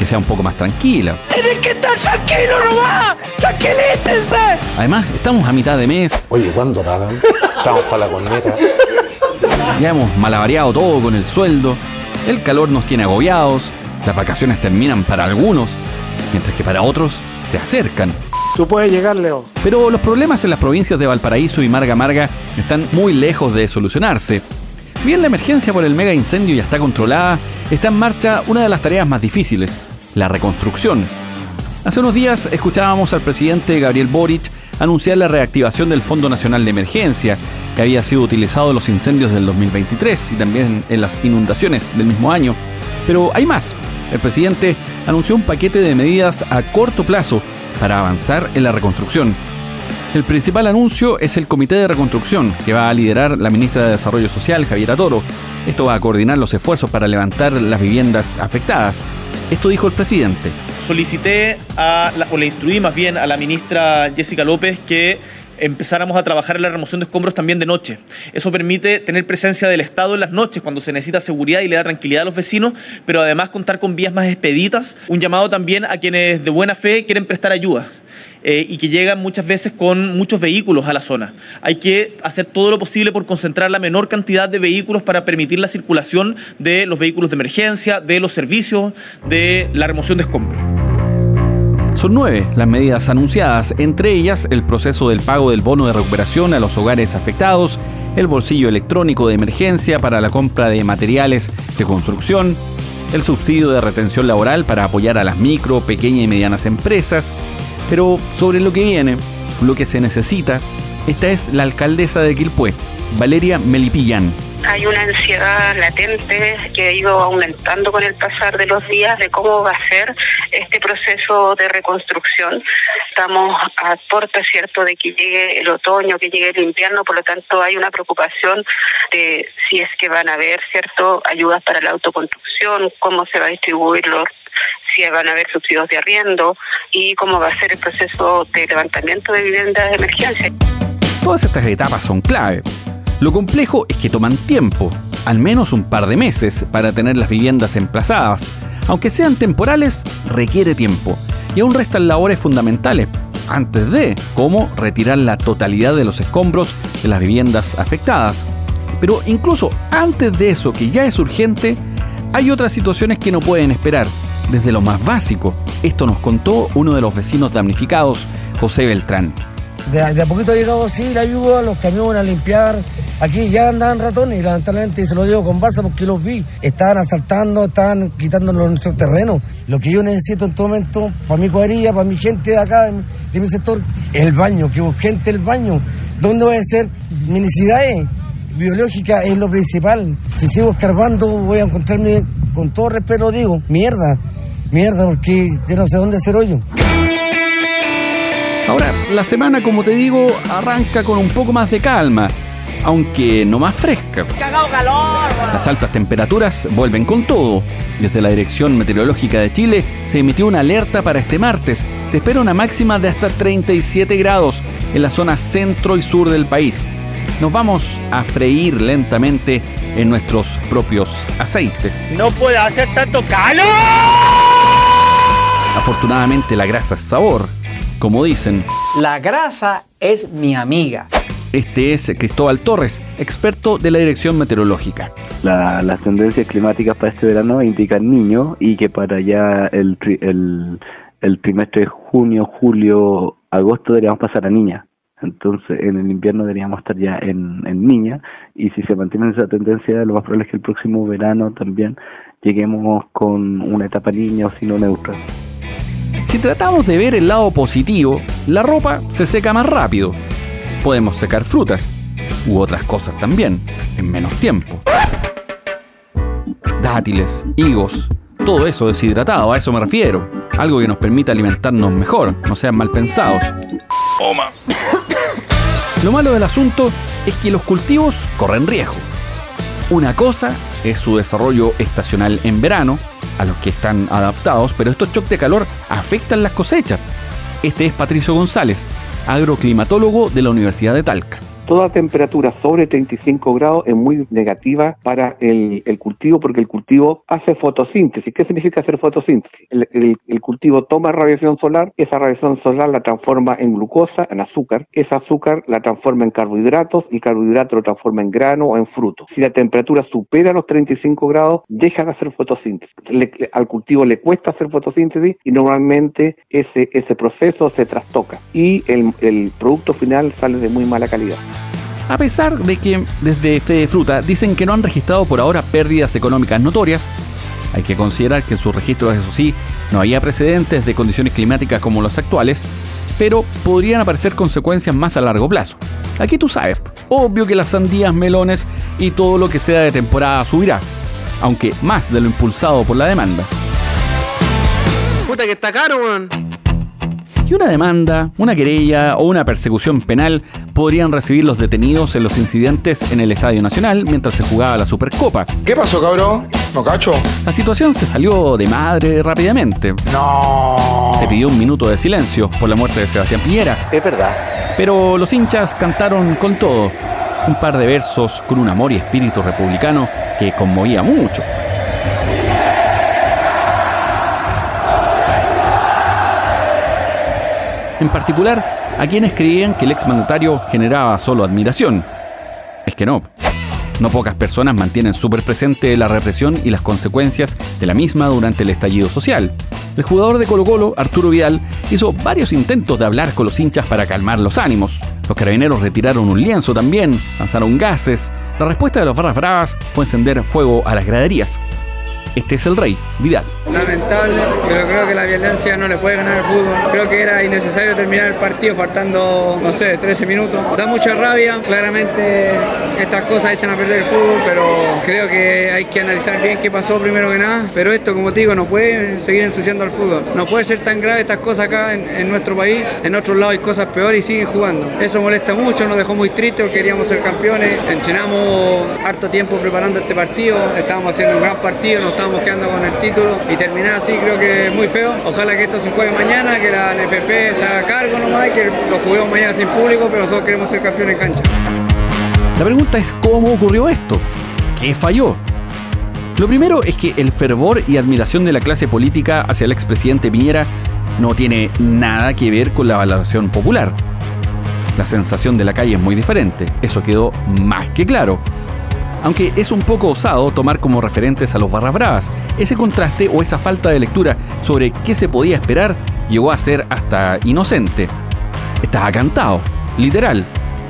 que sea un poco más tranquila. ¡Tienes que estar tranquilo nomás! ¡Tranquilícense! Además, estamos a mitad de mes. Oye, ¿cuándo pagan? Estamos para la corneta. Ya hemos malabareado todo con el sueldo. El calor nos tiene agobiados. Las vacaciones terminan para algunos, mientras que para otros se acercan. Tú puedes llegar, Leo. Pero los problemas en las provincias de Valparaíso y Marga Marga están muy lejos de solucionarse. Si bien la emergencia por el mega incendio ya está controlada, está en marcha una de las tareas más difíciles, la reconstrucción. Hace unos días escuchábamos al presidente Gabriel Boric anunciar la reactivación del Fondo Nacional de Emergencia, que había sido utilizado en los incendios del 2023 y también en las inundaciones del mismo año. Pero hay más. El presidente anunció un paquete de medidas a corto plazo para avanzar en la reconstrucción. El principal anuncio es el Comité de Reconstrucción, que va a liderar la ministra de Desarrollo Social, Javiera Toro. Esto va a coordinar los esfuerzos para levantar las viviendas afectadas. Esto dijo el presidente. Solicité a la- o le instruí más bien a la ministra Jessica López que empezáramos a trabajar en la remoción de escombros también de noche. Eso permite tener presencia del Estado en las noches cuando se necesita seguridad y le da tranquilidad a los vecinos, pero además contar con vías más expeditas. Un llamado también a quienes de buena fe quieren prestar ayuda. Eh, y que llegan muchas veces con muchos vehículos a la zona. Hay que hacer todo lo posible por concentrar la menor cantidad de vehículos para permitir la circulación de los vehículos de emergencia, de los servicios, de la remoción de escombros. Son nueve las medidas anunciadas, entre ellas el proceso del pago del bono de recuperación a los hogares afectados, el bolsillo electrónico de emergencia para la compra de materiales de construcción, el subsidio de retención laboral para apoyar a las micro, pequeñas y medianas empresas. Pero sobre lo que viene, lo que se necesita, esta es la alcaldesa de Quilpué, Valeria Melipillán. Hay una ansiedad latente que ha ido aumentando con el pasar de los días de cómo va a ser este proceso de reconstrucción. Estamos a puerta, ¿cierto?, de que llegue el otoño, que llegue el invierno, por lo tanto hay una preocupación de si es que van a haber, ¿cierto?, ayudas para la autoconstrucción, cómo se va a distribuir los si van a haber subsidios de arriendo y cómo va a ser el proceso de levantamiento de viviendas de emergencia. Todas estas etapas son clave. Lo complejo es que toman tiempo, al menos un par de meses, para tener las viviendas emplazadas. Aunque sean temporales, requiere tiempo. Y aún restan labores fundamentales antes de, como retirar la totalidad de los escombros de las viviendas afectadas. Pero incluso antes de eso, que ya es urgente, hay otras situaciones que no pueden esperar, desde lo más básico. Esto nos contó uno de los vecinos damnificados, José Beltrán. De, a poquito ha llegado sí la ayuda, los camiones a limpiar. Aquí ya andaban ratones y lamentablemente se lo digo con base porque los vi. Estaban asaltando, estaban quitando nuestros terrenos. Lo que yo necesito en todo momento, para mi cuadrilla, para mi gente de acá, de, mi- sector, es el baño, que urgente el baño. ¿Dónde voy a hacer? Mi necesidades biológicas es lo principal. Si sigo escarbando voy a encontrarme, con todo respeto digo, mierda. Mierda, porque yo no sé dónde hacer hoyo. Ahora, la semana, como te digo, arranca con un poco más de calma, aunque no más fresca. Las altas temperaturas vuelven con todo. Desde la Dirección Meteorológica de Chile se emitió una alerta para este martes. Se espera una máxima de hasta 37 grados en la zona centro y sur del país. Nos vamos a freír lentamente en nuestros propios aceites. ¡No puede hacer tanto calor! Afortunadamente la grasa es sabor, como dicen. La grasa es mi amiga. Este es Cristóbal Torres, experto de la Dirección Meteorológica. La- las tendencias climáticas para este verano indican niño y que para ya el, el, el trimestre de junio, julio, agosto deberíamos pasar a niña. Entonces en el invierno deberíamos estar ya en, en niña y si se mantiene esa tendencia lo más probable es que el próximo verano también lleguemos con una etapa niña o si no neutral. Si tratamos de ver el lado positivo, la ropa se seca más rápido. Podemos secar frutas u otras cosas también, en menos tiempo. Dátiles, higos, todo eso deshidratado, a eso me refiero. Algo que nos permita alimentarnos mejor, no sean mal pensados. Lo malo del asunto es que los cultivos corren riesgo. Una cosa es su desarrollo estacional en verano, a los que están adaptados, pero estos choques de calor afectan las cosechas. Este es Patricio González, agroclimatólogo de la Universidad de Talca toda temperatura sobre 35 grados es muy negativa para el, cultivo porque el cultivo hace fotosíntesis. ¿Qué significa hacer fotosíntesis? El, cultivo toma radiación solar, esa radiación solar la transforma en glucosa, en azúcar, ese azúcar la transforma en carbohidratos y carbohidratos lo transforma en grano o en fruto. Si la temperatura supera los 35 grados, deja de hacer fotosíntesis. al cultivo le cuesta hacer fotosíntesis y normalmente ese, ese proceso se trastoca y el, el producto final sale de muy mala calidad. A pesar de que desde Fede Fruta dicen que no han registrado por ahora pérdidas económicas notorias, hay que considerar que en sus registros, eso sí, no había precedentes de condiciones climáticas como las actuales, pero podrían aparecer consecuencias más a largo plazo. Aquí tú sabes, obvio que las sandías, melones y todo lo que sea de temporada subirá, aunque más de lo impulsado por la demanda. Puta que está caro, y una demanda, una querella o una persecución penal podrían recibir los detenidos en los incidentes en el Estadio Nacional mientras se jugaba la Supercopa. ¿Qué pasó, cabrón? ¿No cacho? La situación se salió de madre rápidamente. No. Se pidió un minuto de silencio por la muerte de Sebastián Piñera. Es verdad. Pero los hinchas cantaron con todo. Un par de versos con un amor y espíritu republicano que conmovía mucho. En particular a quienes creían que el exmandatario generaba solo admiración. Es que no. No pocas personas mantienen súper presente la represión y las consecuencias de la misma durante el estallido social. El jugador de Colo Colo, Arturo Vidal, hizo varios intentos de hablar con los hinchas para calmar los ánimos. Los carabineros retiraron un lienzo también, lanzaron gases. La respuesta de los barras bravas fue encender fuego a las graderías. Este es el rey, Vidal. Lamentable, pero creo que la violencia no le puede ganar al fútbol. Creo que era innecesario terminar el partido faltando, no sé, 13 minutos. Da mucha rabia, claramente estas cosas echan a perder el fútbol, pero creo que hay que analizar bien qué pasó primero que nada. Pero esto, como te digo, no puede seguir ensuciando al fútbol. No puede ser tan grave estas cosas acá en, nuestro país. En otros lados hay cosas peores y siguen jugando. Eso molesta mucho, nos dejó muy tristes queríamos ser campeones. Entrenamos harto tiempo preparando este partido, estábamos haciendo un gran partido, estamos quedando con el título y terminar así creo que es muy feo. Ojalá que esto se juegue mañana, que la NFP se haga cargo nomás y que lo juguemos mañana sin público, pero nosotros queremos ser campeones en cancha. La pregunta es cómo ocurrió esto. ¿Qué falló? Lo primero es que el fervor y admiración de la clase política hacia el expresidente Piñera no tiene nada que ver con la valoración popular. La sensación de la calle es muy diferente, eso quedó más que claro aunque es un poco osado tomar como referentes a los barras bravas. Ese contraste o esa falta de lectura sobre qué se podía esperar llegó a ser hasta inocente. Estaba cantado, literal,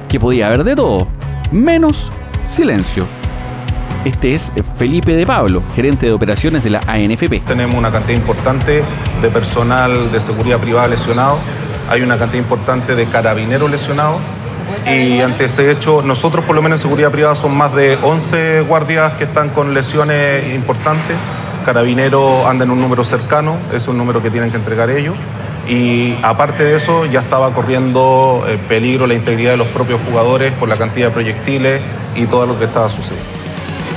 que podía haber de todo, menos silencio. Este es Felipe de Pablo, gerente de operaciones de la ANFP. Tenemos una cantidad importante de personal de seguridad privada lesionado, hay una cantidad importante de carabineros lesionados y ante ese hecho, nosotros por lo menos en seguridad privada son más de 11 guardias que están con lesiones importantes. Carabineros anda en un número cercano, es un número que tienen que entregar ellos. Y aparte de eso, ya estaba corriendo eh, peligro la integridad de los propios jugadores por la cantidad de proyectiles y todo lo que estaba sucediendo.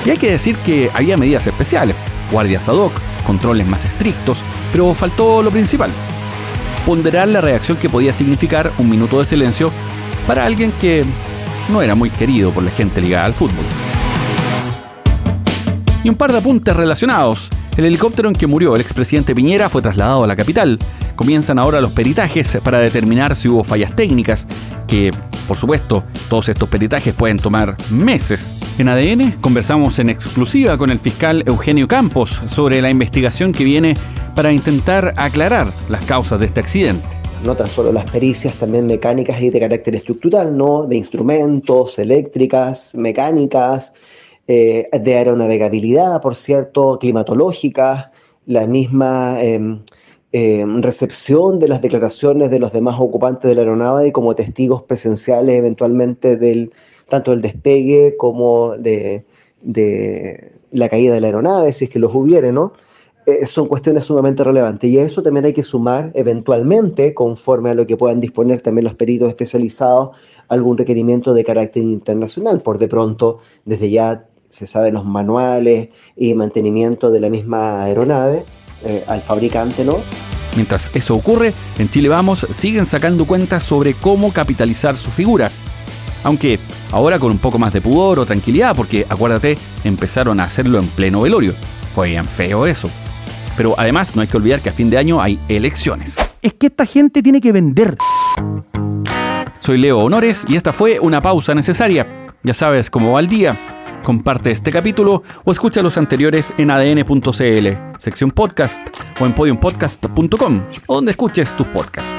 Y hay que decir que había medidas especiales, guardias ad hoc, controles más estrictos, pero faltó lo principal, ponderar la reacción que podía significar un minuto de silencio para alguien que no era muy querido por la gente ligada al fútbol. Y un par de apuntes relacionados. El helicóptero en que murió el expresidente Piñera fue trasladado a la capital. Comienzan ahora los peritajes para determinar si hubo fallas técnicas, que, por supuesto, todos estos peritajes pueden tomar meses. En ADN conversamos en exclusiva con el fiscal Eugenio Campos sobre la investigación que viene para intentar aclarar las causas de este accidente no tan solo las pericias, también mecánicas y de carácter estructural, ¿no? De instrumentos, eléctricas, mecánicas, eh, de aeronavegabilidad, por cierto, climatológicas, la misma em, em, recepción de las declaraciones de los demás ocupantes de la aeronave como testigos presenciales eventualmente del tanto del despegue como de, de la caída de la aeronave, si es que los hubiere, ¿no? Eh, son cuestiones sumamente relevantes. Y a eso también hay que sumar eventualmente, conforme a lo que puedan disponer también los peritos especializados, algún requerimiento de carácter internacional. Por de pronto, desde ya se saben los manuales y mantenimiento de la misma aeronave eh, al fabricante, ¿no? Mientras eso ocurre, en Chile Vamos siguen sacando cuentas sobre cómo capitalizar su figura. Aunque ahora con un poco más de pudor o tranquilidad, porque acuérdate, empezaron a hacerlo en pleno velorio. Fue bien feo eso. Pero además no hay que olvidar que a fin de año hay elecciones. Es que esta gente tiene que vender. Soy Leo Honores y esta fue una pausa necesaria. Ya sabes cómo va el día. Comparte este capítulo o escucha los anteriores en adn.cl, sección podcast o en podiumpodcast.com, donde escuches tus podcasts.